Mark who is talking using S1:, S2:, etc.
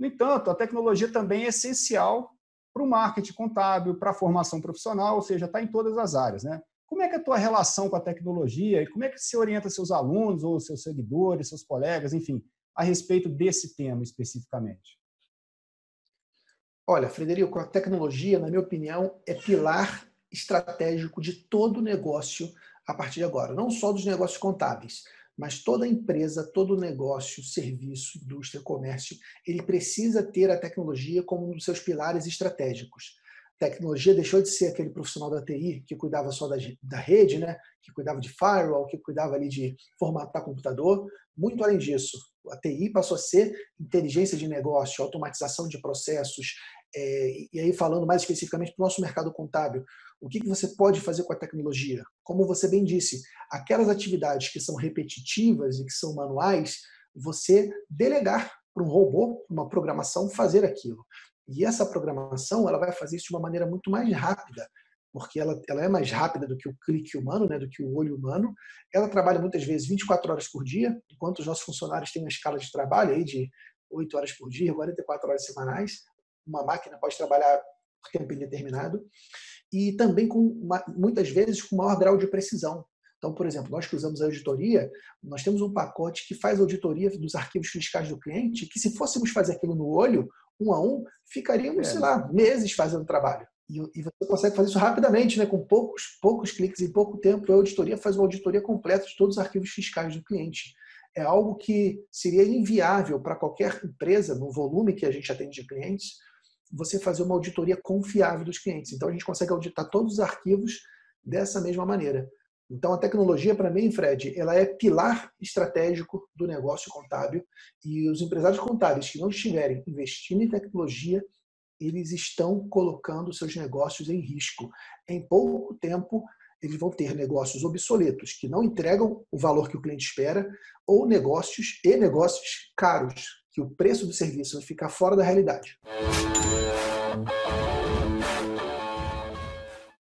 S1: No entanto, a tecnologia também é essencial para o marketing contábil, para a formação profissional, ou seja, está em todas as áreas. Né? Como é que é a tua relação com a tecnologia e como é que você orienta seus alunos ou seus seguidores, seus colegas, enfim, a respeito desse tema especificamente?
S2: Olha, Frederico, a tecnologia, na minha opinião, é pilar estratégico de todo negócio a partir de agora, não só dos negócios contábeis, mas toda empresa, todo negócio, serviço, indústria, comércio, ele precisa ter a tecnologia como um dos seus pilares estratégicos. A tecnologia deixou de ser aquele profissional da TI que cuidava só da, da rede, né? que cuidava de firewall, que cuidava ali de formatar computador. Muito além disso, a TI passou a ser inteligência de negócio, automatização de processos, é, e aí falando mais especificamente para o nosso mercado contábil, o que, que você pode fazer com a tecnologia? Como você bem disse, aquelas atividades que são repetitivas e que são manuais, você delegar para um robô, uma programação, fazer aquilo. E essa programação ela vai fazer isso de uma maneira muito mais rápida, porque ela, ela é mais rápida do que o clique humano, né, do que o olho humano. Ela trabalha muitas vezes 24 horas por dia, enquanto os nossos funcionários têm uma escala de trabalho aí de 8 horas por dia, 44 horas semanais uma máquina pode trabalhar por tempo indeterminado e também com muitas vezes com maior grau de precisão. Então, por exemplo, nós que usamos a auditoria, nós temos um pacote que faz auditoria dos arquivos fiscais do cliente, que se fôssemos fazer aquilo no olho, um a um, ficaríamos, é. sei lá, meses fazendo trabalho. E, e, você consegue fazer isso rapidamente, né? com poucos, poucos cliques em pouco tempo. A auditoria faz uma auditoria completa de todos os arquivos fiscais do cliente. É algo que seria inviável para qualquer empresa, no volume que a gente atende de clientes, você fazer uma auditoria confiável dos clientes. Então a gente consegue auditar todos os arquivos dessa mesma maneira. Então a tecnologia para mim, Fred, ela é pilar estratégico do negócio contábil e os empresários contábeis que não estiverem investindo em tecnologia, eles estão colocando seus negócios em risco. Em pouco tempo, eles vão ter negócios obsoletos que não entregam o valor que o cliente espera ou negócios e negócios caros que o preço do serviço vai ficar fora da realidade.